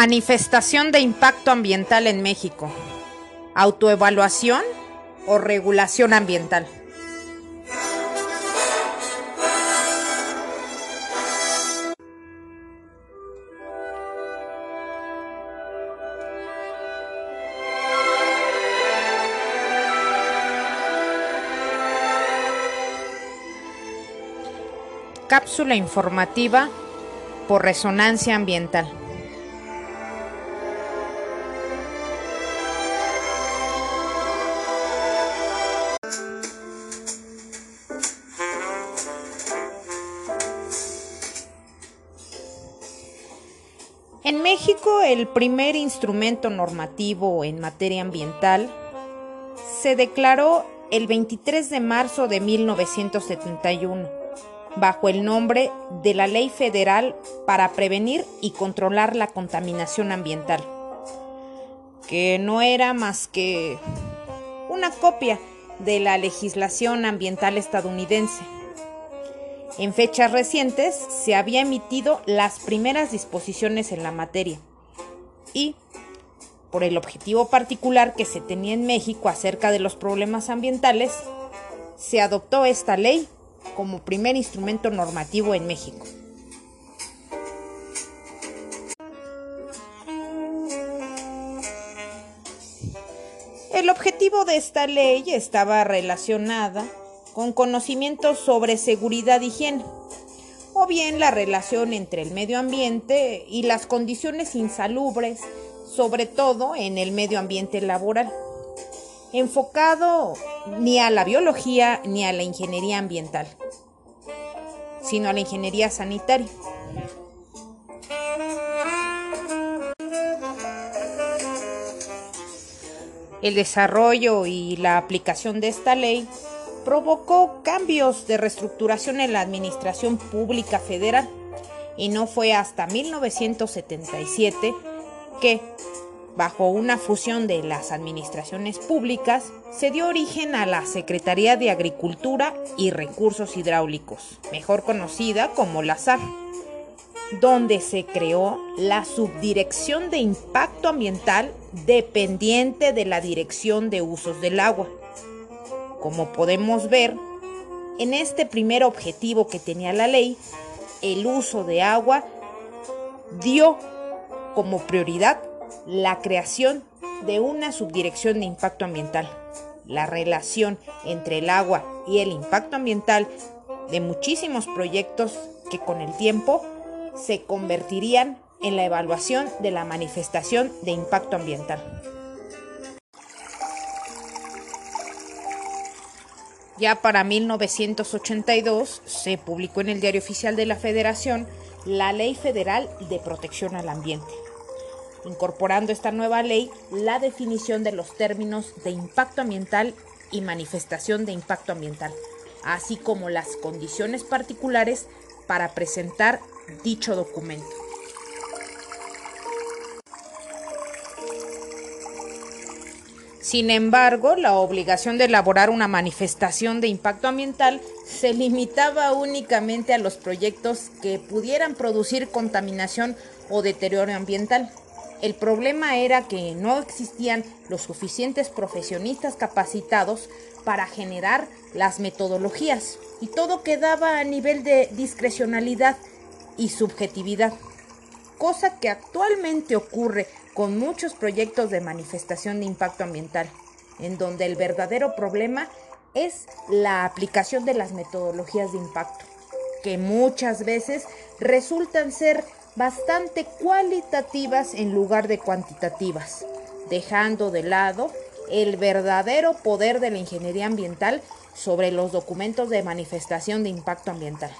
Manifestación de impacto ambiental en México. Autoevaluación o regulación ambiental. Cápsula informativa por resonancia ambiental. El primer instrumento normativo en materia ambiental se declaró el 23 de marzo de 1971 bajo el nombre de la Ley Federal para Prevenir y Controlar la Contaminación Ambiental, que no era más que una copia de la legislación ambiental estadounidense. En fechas recientes se había emitido las primeras disposiciones en la materia y, por el objetivo particular que se tenía en México acerca de los problemas ambientales, se adoptó esta ley como primer instrumento normativo en México. El objetivo de esta ley estaba relacionada con conocimientos sobre seguridad y higiene, o bien la relación entre el medio ambiente y las condiciones insalubres, sobre todo en el medio ambiente laboral enfocado ni a la biología ni a la ingeniería ambiental, sino a la ingeniería sanitaria. El desarrollo y la aplicación de esta ley provocó cambios de reestructuración en la administración pública federal y no fue hasta 1977 que bajo una fusión de las administraciones públicas, se dio origen a la Secretaría de Agricultura y Recursos Hidráulicos, mejor conocida como la SAR, donde se creó la Subdirección de Impacto Ambiental dependiente de la Dirección de Usos del Agua. Como podemos ver, en este primer objetivo que tenía la ley, el uso de agua dio como prioridad la creación de una subdirección de impacto ambiental. La relación entre el agua y el impacto ambiental de muchísimos proyectos que con el tiempo se convertirían en la evaluación de la manifestación de impacto ambiental. Ya para 1982 se publicó en el Diario Oficial de la Federación la Ley Federal de Protección al Ambiente incorporando esta nueva ley la definición de los términos de impacto ambiental y manifestación de impacto ambiental, así como las condiciones particulares para presentar dicho documento. Sin embargo, la obligación de elaborar una manifestación de impacto ambiental se limitaba únicamente a los proyectos que pudieran producir contaminación o deterioro ambiental. El problema era que no existían los suficientes profesionistas capacitados para generar las metodologías y todo quedaba a nivel de discrecionalidad y subjetividad, cosa que actualmente ocurre con muchos proyectos de manifestación de impacto ambiental, en donde el verdadero problema es la aplicación de las metodologías de impacto, que muchas veces resultan ser bastante cualitativas en lugar de cuantitativas, dejando de lado el verdadero poder de la ingeniería ambiental sobre los documentos de manifestación de impacto ambiental.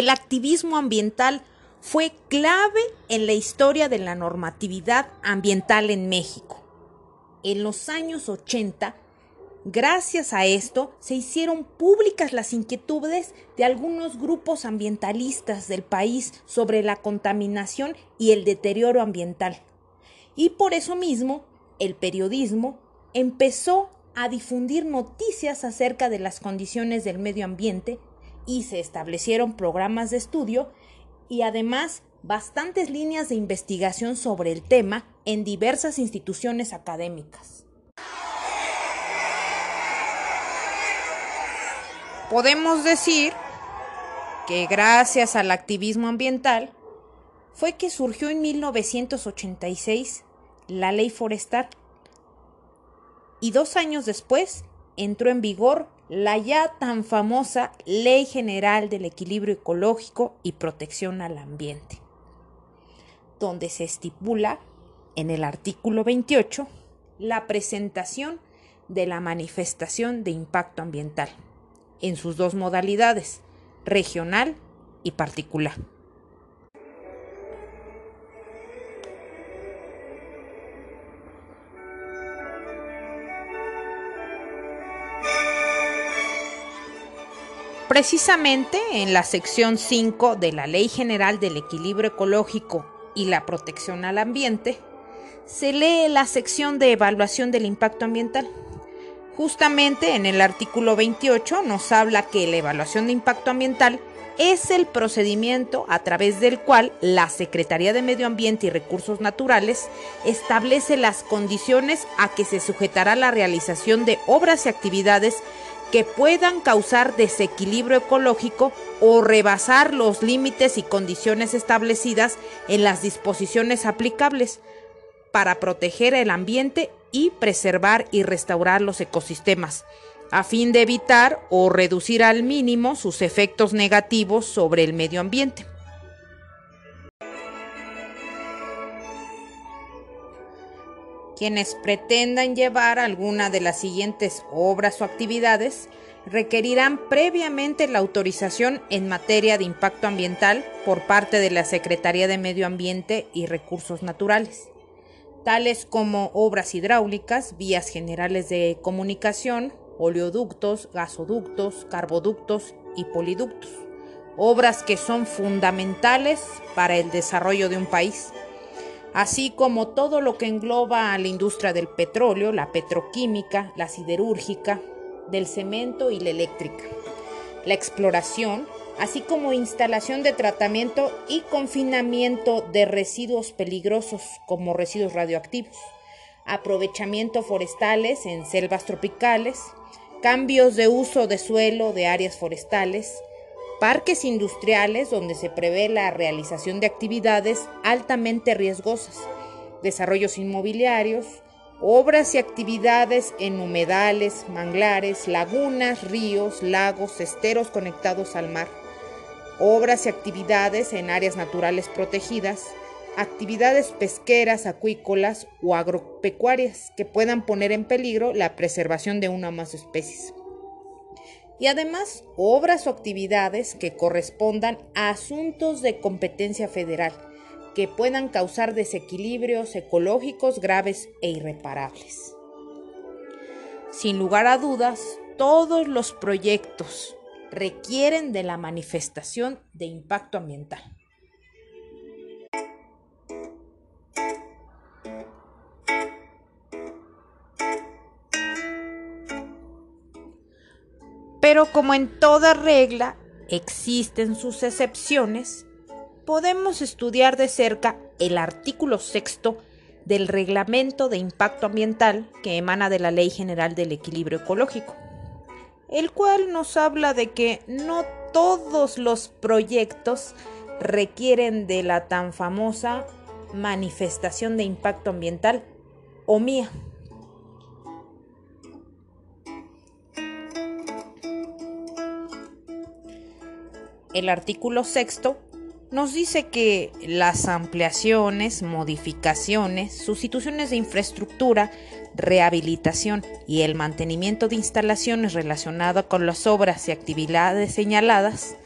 El activismo ambiental fue clave en la historia de la normatividad ambiental en México. En los años 80 Gracias a esto se hicieron públicas las inquietudes de algunos grupos ambientalistas del país sobre la contaminación y el deterioro ambiental. Y por eso mismo, el periodismo empezó a difundir noticias acerca de las condiciones del medio ambiente y se establecieron programas de estudio y además bastantes líneas de investigación sobre el tema en diversas instituciones académicas. Podemos decir que gracias al activismo ambiental fue que surgió en 1986 la ley forestal y dos años después entró en vigor la ya tan famosa Ley General del Equilibrio Ecológico y Protección al Ambiente, donde se estipula en el artículo 28 la presentación de la manifestación de impacto ambiental en sus dos modalidades, regional y particular. Precisamente en la sección 5 de la Ley General del Equilibrio Ecológico y la Protección al Ambiente, se lee la sección de evaluación del impacto ambiental. Justamente en el artículo 28 nos habla que la evaluación de impacto ambiental es el procedimiento a través del cual la Secretaría de Medio Ambiente y Recursos Naturales establece las condiciones a que se sujetará la realización de obras y actividades que puedan causar desequilibrio ecológico o rebasar los límites y condiciones establecidas en las disposiciones aplicables para proteger el ambiente y preservar y restaurar los ecosistemas, a fin de evitar o reducir al mínimo sus efectos negativos sobre el medio ambiente. Quienes pretendan llevar alguna de las siguientes obras o actividades requerirán previamente la autorización en materia de impacto ambiental por parte de la Secretaría de Medio Ambiente y Recursos Naturales, tales como obras hidráulicas, vías generales de comunicación, oleoductos, gasoductos, carboductos y poliductos, obras que son fundamentales para el desarrollo de un país así como todo lo que engloba a la industria del petróleo, la petroquímica, la siderúrgica, del cemento y la eléctrica, la exploración, así como instalación de tratamiento y confinamiento de residuos peligrosos como residuos radioactivos, aprovechamiento forestales en selvas tropicales, cambios de uso de suelo de áreas forestales, parques industriales donde se prevé la realización de actividades altamente riesgosas, desarrollos inmobiliarios, obras y actividades en humedales, manglares, lagunas, ríos, lagos, esteros conectados al mar, obras y actividades en áreas naturales protegidas, actividades pesqueras, acuícolas o agropecuarias que puedan poner en peligro la preservación de una o más especies y además obras o actividades que correspondan a asuntos de competencia federal que puedan causar desequilibrios ecológicos graves e irreparables. Sin lugar a dudas, todos los proyectos requieren de la manifestación de impacto ambiental. Pero como en toda regla existen sus excepciones, podemos estudiar de cerca el artículo sexto del Reglamento de Impacto Ambiental que emana de la Ley General del Equilibrio Ecológico, el cual nos habla de que no todos los proyectos requieren de la tan famosa manifestación de impacto ambiental o MIA. El artículo sexto nos dice que las ampliaciones, modificaciones, sustituciones de infraestructura, rehabilitación y el mantenimiento de instalaciones relacionadas con las obras y actividades señaladas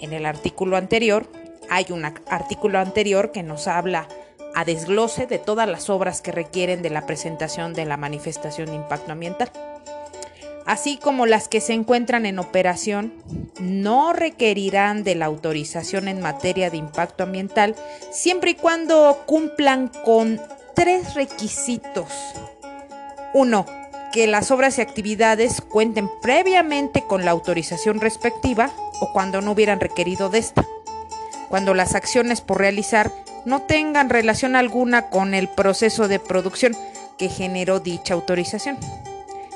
en el artículo anterior, hay un artículo anterior que nos habla a desglose de todas las obras que requieren de la presentación de la manifestación de impacto ambiental. Así como las que se encuentran en operación, no requerirán de la autorización en materia de impacto ambiental siempre y cuando cumplan con tres requisitos. Uno, que las obras y actividades cuenten previamente con la autorización respectiva o cuando no hubieran requerido de esta. Cuando las acciones por realizar no tengan relación alguna con el proceso de producción que generó dicha autorización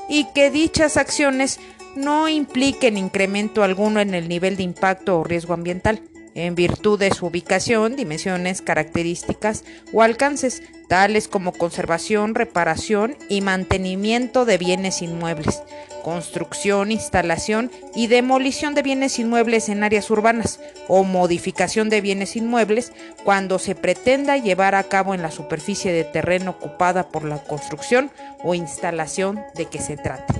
y que dichas acciones no impliquen incremento alguno en el nivel de impacto o riesgo ambiental en virtud de su ubicación, dimensiones, características o alcances, tales como conservación, reparación y mantenimiento de bienes inmuebles, construcción, instalación y demolición de bienes inmuebles en áreas urbanas o modificación de bienes inmuebles cuando se pretenda llevar a cabo en la superficie de terreno ocupada por la construcción o instalación de que se trate.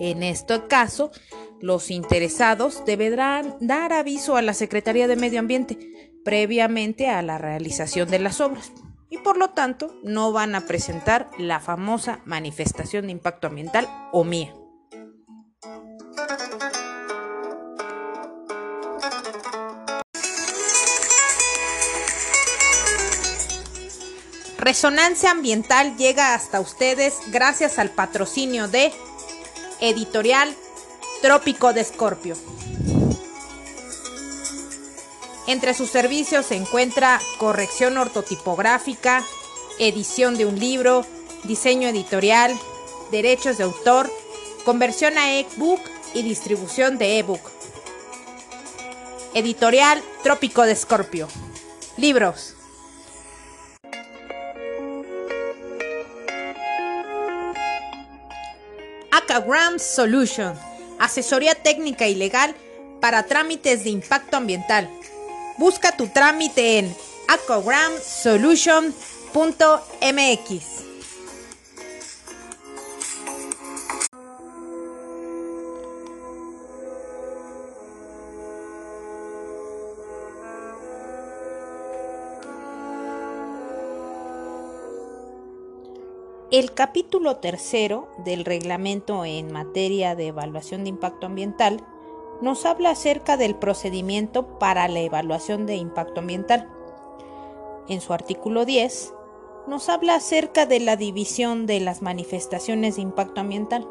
En este caso, los interesados deberán dar aviso a la Secretaría de Medio Ambiente previamente a la realización de las obras y por lo tanto no van a presentar la famosa manifestación de impacto ambiental o MIA. Resonancia Ambiental llega hasta ustedes gracias al patrocinio de Editorial Trópico de Escorpio. Entre sus servicios se encuentra corrección ortotipográfica, edición de un libro, diseño editorial, derechos de autor, conversión a ebook y distribución de ebook. Editorial Trópico de Escorpio. Libros. Acagram Solution asesoría técnica y legal para trámites de impacto ambiental. Busca tu trámite en acogramsolution.mx. El capítulo tercero del reglamento en materia de evaluación de impacto ambiental nos habla acerca del procedimiento para la evaluación de impacto ambiental. En su artículo 10 nos habla acerca de la división de las manifestaciones de impacto ambiental,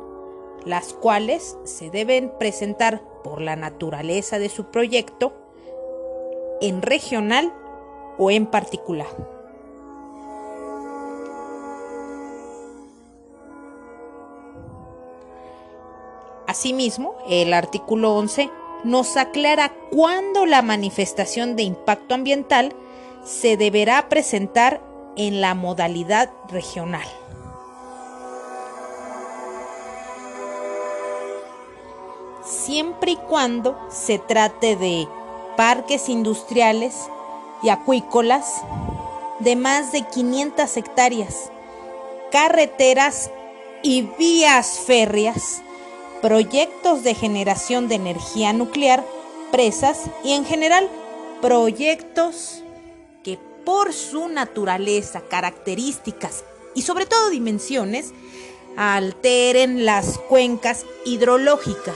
las cuales se deben presentar por la naturaleza de su proyecto en regional o en particular. Asimismo, el artículo 11 nos aclara cuándo la manifestación de impacto ambiental se deberá presentar en la modalidad regional. Siempre y cuando se trate de parques industriales y acuícolas de más de 500 hectáreas, carreteras y vías férreas proyectos de generación de energía nuclear, presas y en general proyectos que por su naturaleza, características y sobre todo dimensiones alteren las cuencas hidrológicas.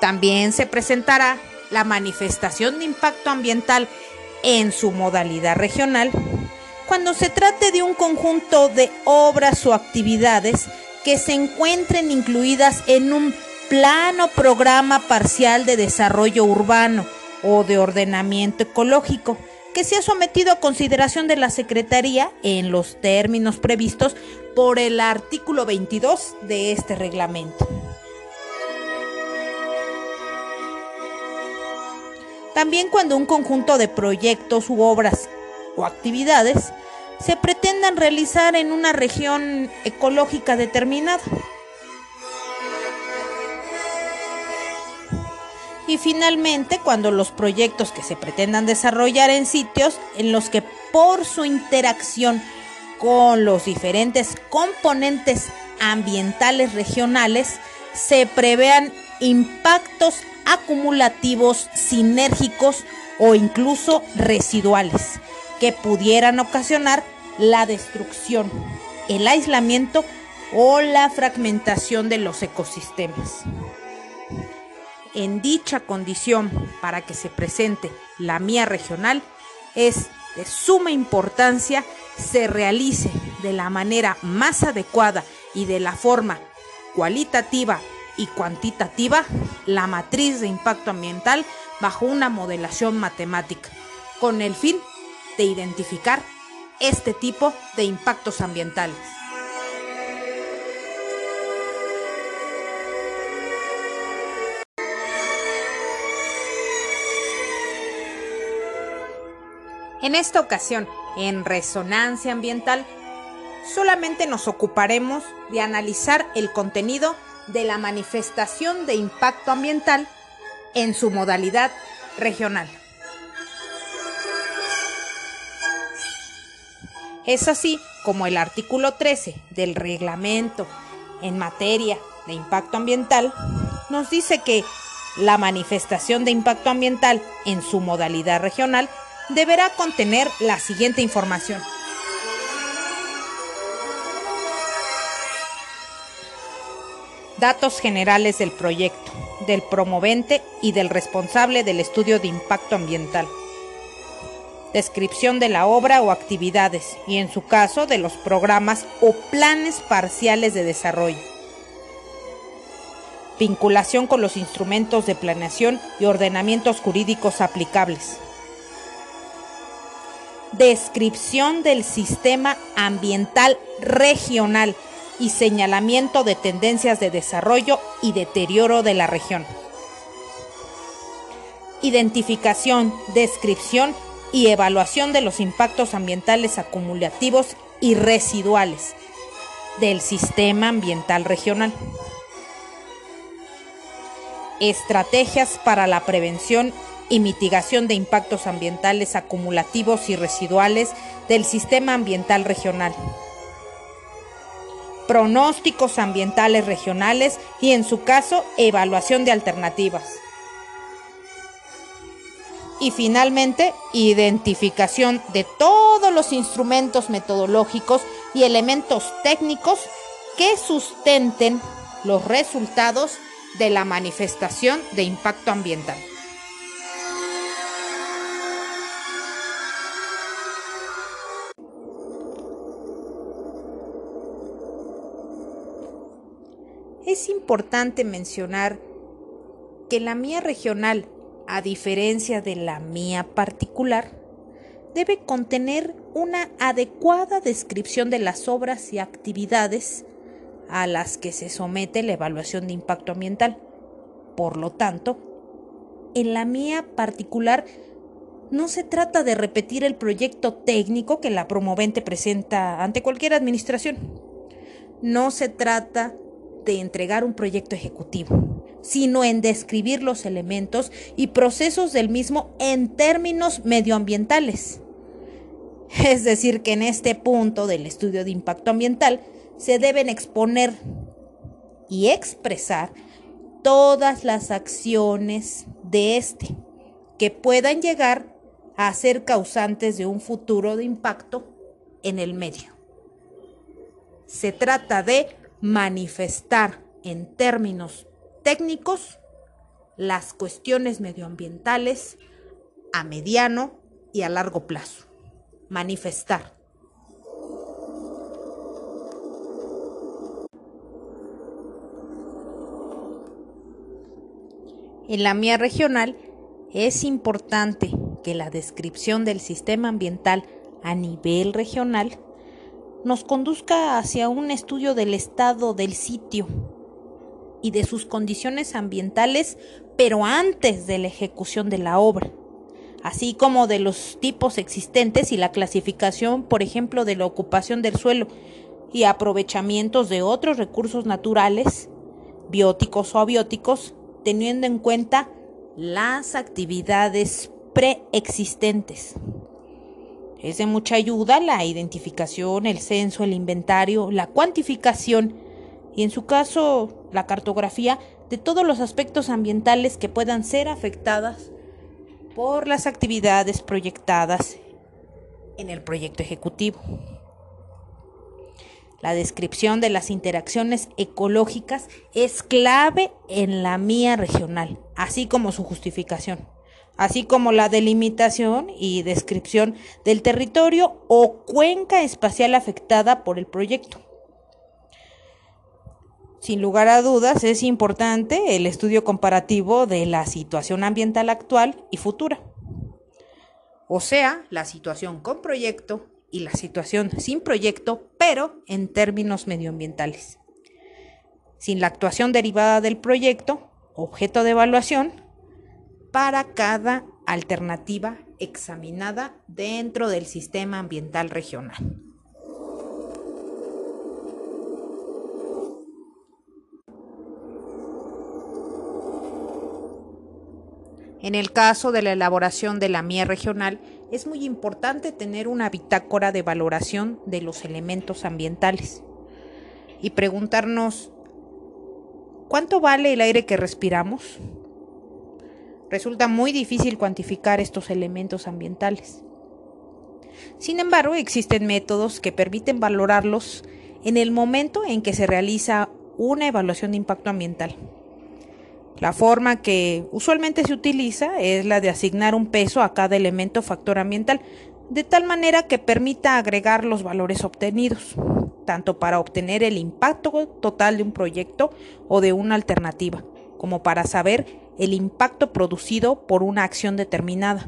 También se presentará la manifestación de impacto ambiental en su modalidad regional cuando se trate de un conjunto de obras o actividades que se encuentren incluidas en un plano programa parcial de desarrollo urbano o de ordenamiento ecológico que sea sometido a consideración de la Secretaría en los términos previstos por el artículo 22 de este reglamento. También cuando un conjunto de proyectos u obras o actividades se pretendan realizar en una región ecológica determinada. Y finalmente, cuando los proyectos que se pretendan desarrollar en sitios en los que por su interacción con los diferentes componentes ambientales regionales se prevean impactos acumulativos, sinérgicos o incluso residuales que pudieran ocasionar la destrucción el aislamiento o la fragmentación de los ecosistemas. En dicha condición, para que se presente la mía regional, es de suma importancia se realice de la manera más adecuada y de la forma cualitativa y cuantitativa la matriz de impacto ambiental bajo una modelación matemática, con el fin de identificar este tipo de impactos ambientales. En esta ocasión, en Resonancia Ambiental, solamente nos ocuparemos de analizar el contenido de la manifestación de impacto ambiental en su modalidad regional. Es así como el artículo 13 del reglamento en materia de impacto ambiental nos dice que la manifestación de impacto ambiental en su modalidad regional deberá contener la siguiente información. Datos generales del proyecto, del promovente y del responsable del estudio de impacto ambiental. Descripción de la obra o actividades y en su caso de los programas o planes parciales de desarrollo. Vinculación con los instrumentos de planeación y ordenamientos jurídicos aplicables descripción del sistema ambiental regional y señalamiento de tendencias de desarrollo y deterioro de la región. Identificación, descripción y evaluación de los impactos ambientales acumulativos y residuales del sistema ambiental regional. Estrategias para la prevención y mitigación de impactos ambientales acumulativos y residuales del sistema ambiental regional. Pronósticos ambientales regionales y en su caso evaluación de alternativas. Y finalmente, identificación de todos los instrumentos metodológicos y elementos técnicos que sustenten los resultados de la manifestación de impacto ambiental. es importante mencionar que la mía regional, a diferencia de la mía particular, debe contener una adecuada descripción de las obras y actividades a las que se somete la evaluación de impacto ambiental. Por lo tanto, en la mía particular no se trata de repetir el proyecto técnico que la promovente presenta ante cualquier administración. No se trata de entregar un proyecto ejecutivo, sino en describir los elementos y procesos del mismo en términos medioambientales. Es decir, que en este punto del estudio de impacto ambiental se deben exponer y expresar todas las acciones de este que puedan llegar a ser causantes de un futuro de impacto en el medio. Se trata de manifestar en términos técnicos las cuestiones medioambientales a mediano y a largo plazo. Manifestar. En la mía regional es importante que la descripción del sistema ambiental a nivel regional nos conduzca hacia un estudio del estado del sitio y de sus condiciones ambientales, pero antes de la ejecución de la obra, así como de los tipos existentes y la clasificación, por ejemplo, de la ocupación del suelo y aprovechamientos de otros recursos naturales, bióticos o abióticos, teniendo en cuenta las actividades preexistentes. Es de mucha ayuda la identificación, el censo, el inventario, la cuantificación y en su caso la cartografía de todos los aspectos ambientales que puedan ser afectadas por las actividades proyectadas en el proyecto ejecutivo. La descripción de las interacciones ecológicas es clave en la mía regional, así como su justificación, así como la delimitación y descripción del territorio o cuenca espacial afectada por el proyecto. Sin lugar a dudas, es importante el estudio comparativo de la situación ambiental actual y futura. O sea, la situación con proyecto y la situación sin proyecto, pero en términos medioambientales. Sin la actuación derivada del proyecto, objeto de evaluación, para cada alternativa examinada dentro del sistema ambiental regional. En el caso de la elaboración de la MIE regional, es muy importante tener una bitácora de valoración de los elementos ambientales y preguntarnos, ¿cuánto vale el aire que respiramos? Resulta muy difícil cuantificar estos elementos ambientales. Sin embargo, existen métodos que permiten valorarlos en el momento en que se realiza una evaluación de impacto ambiental. La forma que usualmente se utiliza es la de asignar un peso a cada elemento factor ambiental, de tal manera que permita agregar los valores obtenidos, tanto para obtener el impacto total de un proyecto o de una alternativa, como para saber el impacto producido por una acción determinada,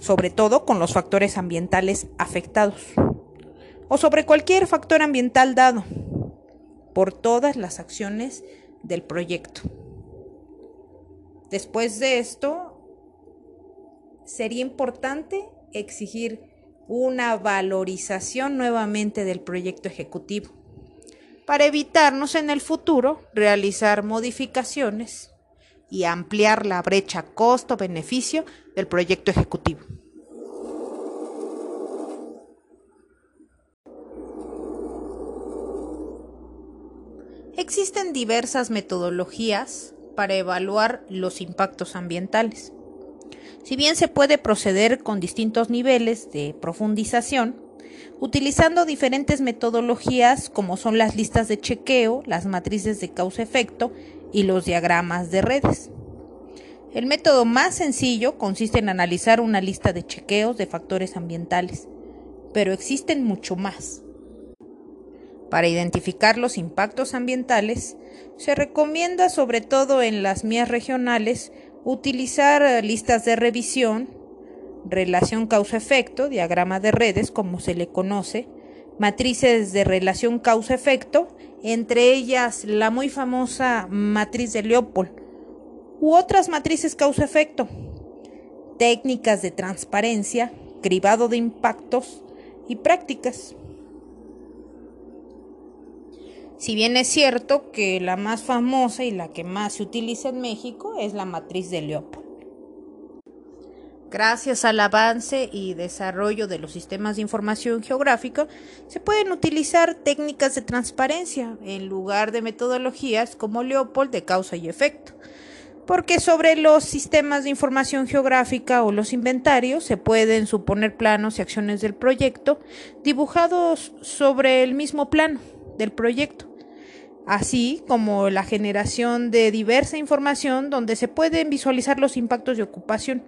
sobre todo con los factores ambientales afectados, o sobre cualquier factor ambiental dado, por todas las acciones del proyecto. Después de esto, sería importante exigir una valorización nuevamente del proyecto ejecutivo para evitarnos en el futuro realizar modificaciones y ampliar la brecha costo-beneficio del proyecto ejecutivo. Existen diversas metodologías para evaluar los impactos ambientales. Si bien se puede proceder con distintos niveles de profundización, utilizando diferentes metodologías como son las listas de chequeo, las matrices de causa-efecto y los diagramas de redes. El método más sencillo consiste en analizar una lista de chequeos de factores ambientales, pero existen mucho más. Para identificar los impactos ambientales, se recomienda, sobre todo en las mías regionales, utilizar listas de revisión, relación causa-efecto, diagrama de redes, como se le conoce, matrices de relación causa-efecto, entre ellas la muy famosa matriz de Leopold, u otras matrices causa-efecto, técnicas de transparencia, cribado de impactos y prácticas. Si bien es cierto que la más famosa y la que más se utiliza en México es la matriz de Leopold. Gracias al avance y desarrollo de los sistemas de información geográfica, se pueden utilizar técnicas de transparencia en lugar de metodologías como Leopold de causa y efecto, porque sobre los sistemas de información geográfica o los inventarios se pueden suponer planos y acciones del proyecto dibujados sobre el mismo plano del proyecto así como la generación de diversa información donde se pueden visualizar los impactos de ocupación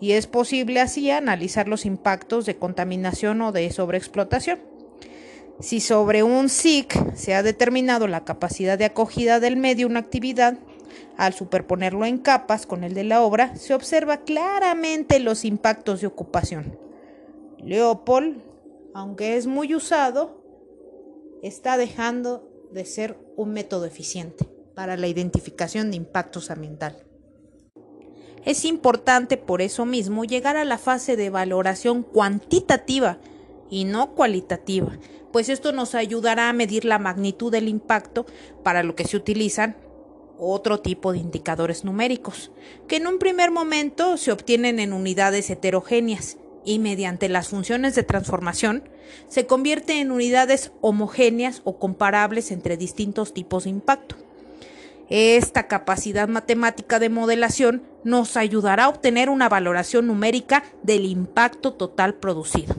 y es posible así analizar los impactos de contaminación o de sobreexplotación. Si sobre un SIC se ha determinado la capacidad de acogida del medio una actividad, al superponerlo en capas con el de la obra, se observa claramente los impactos de ocupación. Leopold, aunque es muy usado, está dejando de ser un método eficiente para la identificación de impactos ambientales. Es importante por eso mismo llegar a la fase de valoración cuantitativa y no cualitativa, pues esto nos ayudará a medir la magnitud del impacto para lo que se utilizan otro tipo de indicadores numéricos, que en un primer momento se obtienen en unidades heterogéneas y mediante las funciones de transformación se convierte en unidades homogéneas o comparables entre distintos tipos de impacto. Esta capacidad matemática de modelación nos ayudará a obtener una valoración numérica del impacto total producido,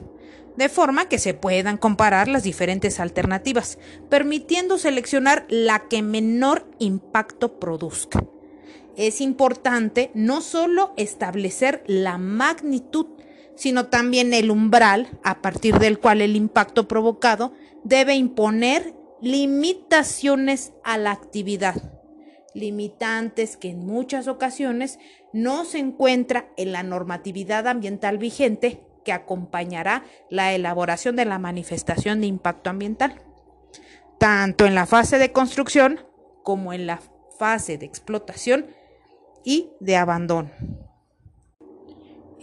de forma que se puedan comparar las diferentes alternativas, permitiendo seleccionar la que menor impacto produzca. Es importante no solo establecer la magnitud, sino también el umbral a partir del cual el impacto provocado debe imponer limitaciones a la actividad, limitantes que en muchas ocasiones no se encuentra en la normatividad ambiental vigente que acompañará la elaboración de la manifestación de impacto ambiental, tanto en la fase de construcción como en la fase de explotación y de abandono.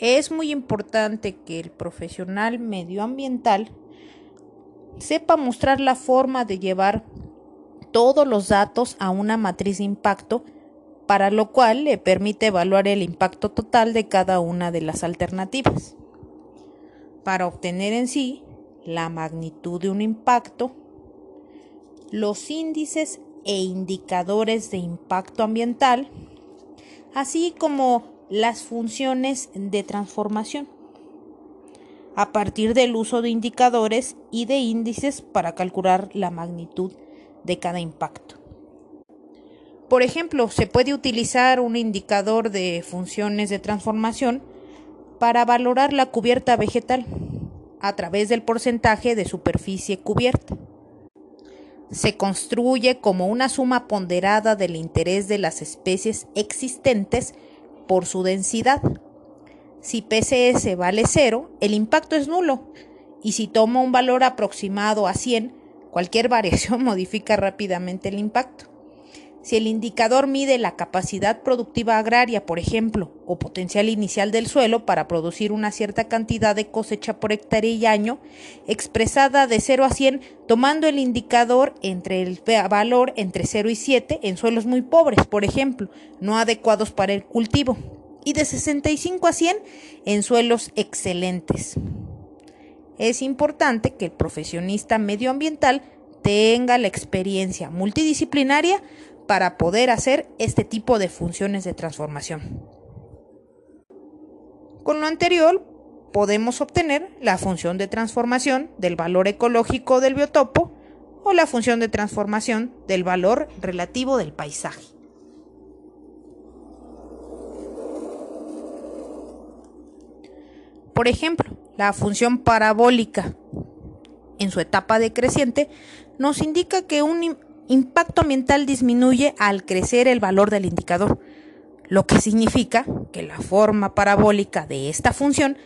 Es muy importante que el profesional medioambiental sepa mostrar la forma de llevar todos los datos a una matriz de impacto, para lo cual le permite evaluar el impacto total de cada una de las alternativas para obtener en sí la magnitud de un impacto, los índices e indicadores de impacto ambiental, así como las funciones de transformación, a partir del uso de indicadores y de índices para calcular la magnitud de cada impacto. Por ejemplo, se puede utilizar un indicador de funciones de transformación para valorar la cubierta vegetal a través del porcentaje de superficie cubierta. Se construye como una suma ponderada del interés de las especies existentes por su densidad. Si PCS vale 0, el impacto es nulo, y si toma un valor aproximado a 100, cualquier variación modifica rápidamente el impacto. Si el indicador mide la capacidad productiva agraria, por ejemplo, o potencial inicial del suelo para producir una cierta cantidad de cosecha por hectárea y año, expresada de 0 a 100, tomando el indicador entre el valor entre 0 y 7 en suelos muy pobres, por ejemplo, no adecuados para el cultivo, y de 65 a 100 en suelos excelentes. Es importante que el profesionista medioambiental tenga la experiencia multidisciplinaria para poder hacer este tipo de funciones de transformación. Con lo anterior, podemos obtener la función de transformación del valor ecológico del biotopo o la función de transformación del valor relativo del paisaje. Por ejemplo, la función parabólica en su etapa decreciente nos indica que un impacto ambiental disminuye al crecer el valor del indicador, lo que significa que la forma parabólica de esta función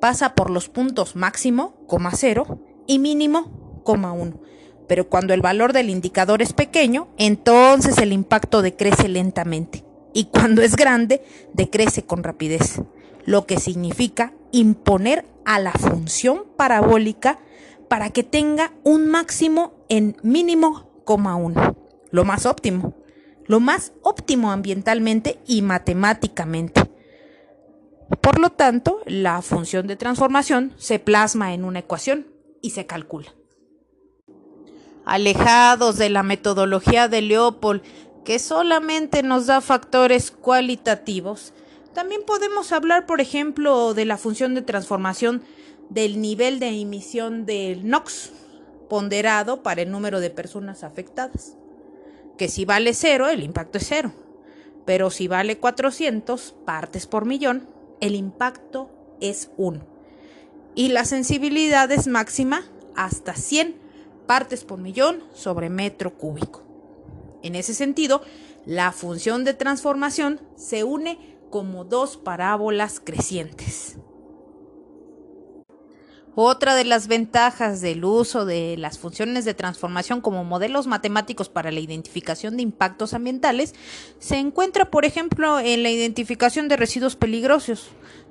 pasa por los puntos máximo, 0 y mínimo, 1. Pero cuando el valor del indicador es pequeño, entonces el impacto decrece lentamente. Y cuando es grande, decrece con rapidez, lo que significa imponer a la función parabólica para que tenga un máximo en mínimo lo más óptimo, lo más óptimo ambientalmente y matemáticamente. Por lo tanto, la función de transformación se plasma en una ecuación y se calcula. Alejados de la metodología de Leopold, que solamente nos da factores cualitativos, también podemos hablar, por ejemplo, de la función de transformación del nivel de emisión del NOx, ponderado para el número de personas afectadas. Que si vale cero, el impacto es cero. Pero si vale 400 partes por millón, el impacto es 1. Y la sensibilidad es máxima hasta 100 partes por millón sobre metro cúbico. En ese sentido, la función de transformación se une como dos parábolas crecientes. Otra de las ventajas del uso de las funciones de transformación como modelos matemáticos para la identificación de impactos ambientales se encuentra, por ejemplo, en la identificación de residuos peligrosos,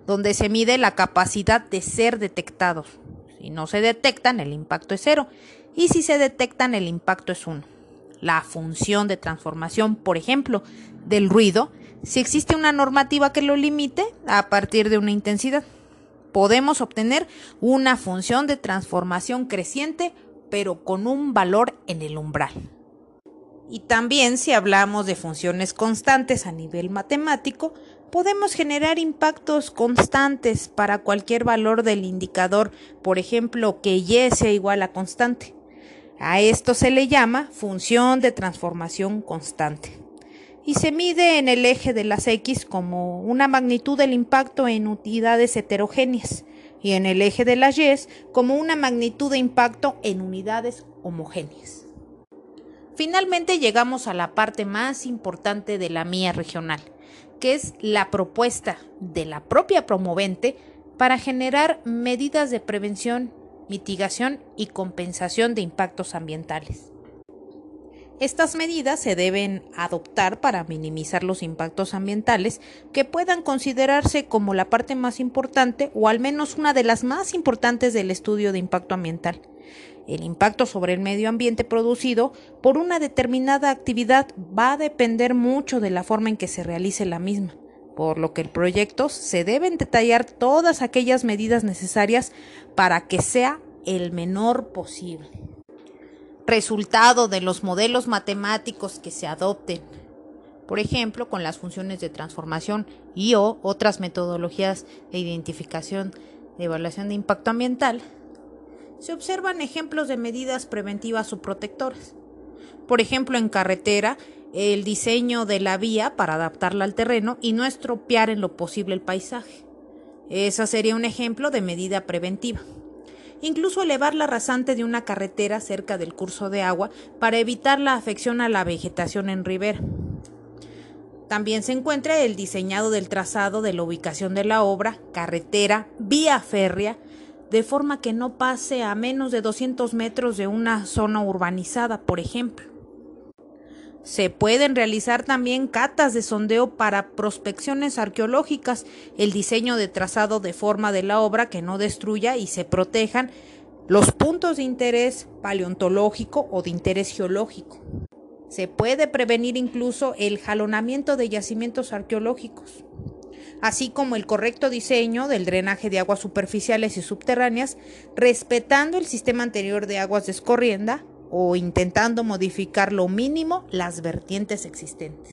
donde se mide la capacidad de ser detectados. Si no se detectan, el impacto es cero, y si se detectan, el impacto es uno. La función de transformación, por ejemplo, del ruido, si existe una normativa que lo limite a partir de una intensidad podemos obtener una función de transformación creciente, pero con un valor en el umbral. Y también si hablamos de funciones constantes a nivel matemático, podemos generar impactos constantes para cualquier valor del indicador, por ejemplo, que y sea igual a constante. A esto se le llama función de transformación constante. Y se mide en el eje de las x como una magnitud del impacto en unidades heterogéneas y en el eje de las y como una magnitud de impacto en unidades homogéneas. Finalmente llegamos a la parte más importante de la mía regional, que es la propuesta de la propia promovente para generar medidas de prevención, mitigación y compensación de impactos ambientales. Estas medidas se deben adoptar para minimizar los impactos ambientales que puedan considerarse como la parte más importante o al menos una de las más importantes del estudio de impacto ambiental. El impacto sobre el medio ambiente producido por una determinada actividad va a depender mucho de la forma en que se realice la misma, por lo que el proyecto se deben detallar todas aquellas medidas necesarias para que sea el menor posible resultado de los modelos matemáticos que se adopten, por ejemplo, con las funciones de transformación y o otras metodologías de identificación de evaluación de impacto ambiental, se observan ejemplos de medidas preventivas o protectoras. Por ejemplo, en carretera, el diseño de la vía para adaptarla al terreno y no estropear en lo posible el paisaje. Esa sería un ejemplo de medida preventiva incluso elevar la rasante de una carretera cerca del curso de agua para evitar la afección a la vegetación en ribera. También se encuentra el diseñado del trazado de la ubicación de la obra, carretera, vía férrea, de forma que no pase a menos de 200 metros de una zona urbanizada, por ejemplo. Se pueden realizar también catas de sondeo para prospecciones arqueológicas, el diseño de trazado de forma de la obra que no destruya y se protejan los puntos de interés paleontológico o de interés geológico. Se puede prevenir incluso el jalonamiento de yacimientos arqueológicos, así como el correcto diseño del drenaje de aguas superficiales y subterráneas, respetando el sistema anterior de aguas de escorrienda o intentando modificar lo mínimo las vertientes existentes.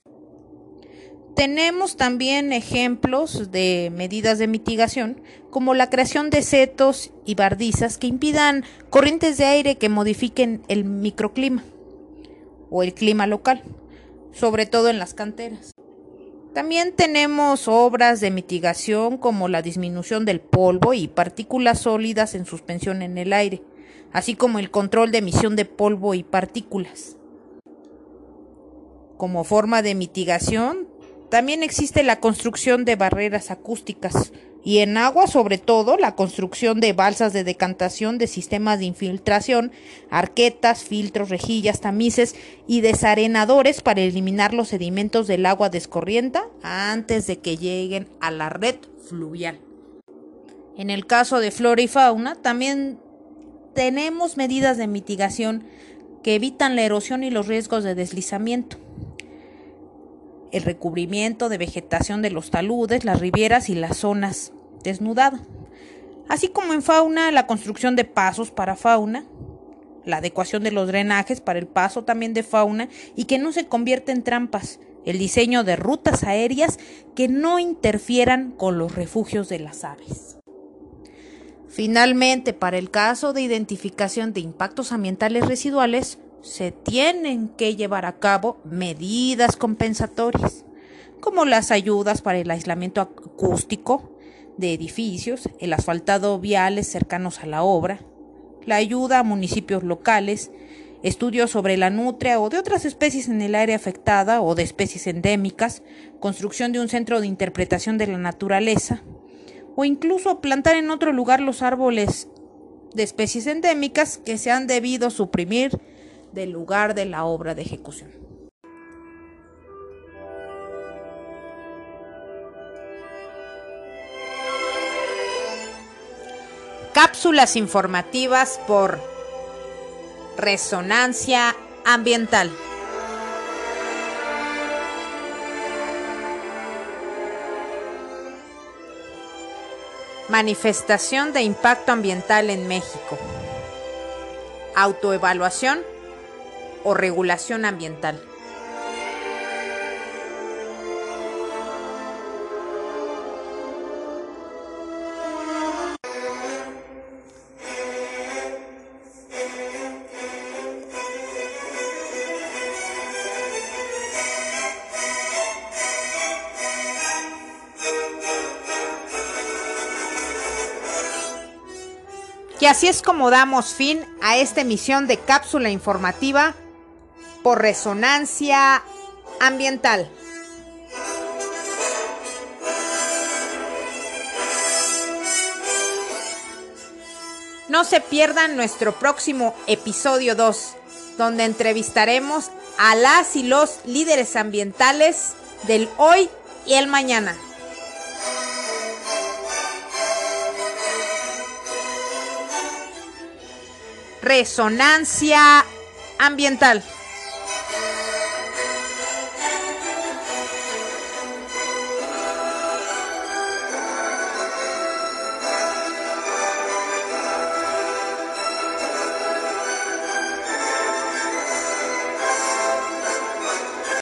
Tenemos también ejemplos de medidas de mitigación, como la creación de setos y bardizas que impidan corrientes de aire que modifiquen el microclima o el clima local, sobre todo en las canteras. También tenemos obras de mitigación como la disminución del polvo y partículas sólidas en suspensión en el aire, así como el control de emisión de polvo y partículas. Como forma de mitigación, también existe la construcción de barreras acústicas y en agua sobre todo la construcción de balsas de decantación de sistemas de infiltración, arquetas, filtros, rejillas, tamices y desarenadores para eliminar los sedimentos del agua descorrienta antes de que lleguen a la red fluvial. En el caso de flora y fauna, también tenemos medidas de mitigación que evitan la erosión y los riesgos de deslizamiento. El recubrimiento de vegetación de los taludes, las rivieras y las zonas desnudadas. Así como en fauna, la construcción de pasos para fauna, la adecuación de los drenajes para el paso también de fauna y que no se convierta en trampas, el diseño de rutas aéreas que no interfieran con los refugios de las aves. Finalmente, para el caso de identificación de impactos ambientales residuales, se tienen que llevar a cabo medidas compensatorias, como las ayudas para el aislamiento acústico de edificios, el asfaltado viales cercanos a la obra, la ayuda a municipios locales, estudios sobre la nutria o de otras especies en el área afectada o de especies endémicas, construcción de un centro de interpretación de la naturaleza, o incluso plantar en otro lugar los árboles de especies endémicas que se han debido suprimir del lugar de la obra de ejecución. Cápsulas informativas por resonancia ambiental. Manifestación de impacto ambiental en México. Autoevaluación o regulación ambiental. Y así es como damos fin a esta emisión de cápsula informativa por resonancia ambiental. No se pierdan nuestro próximo episodio 2, donde entrevistaremos a las y los líderes ambientales del hoy y el mañana. Resonancia ambiental.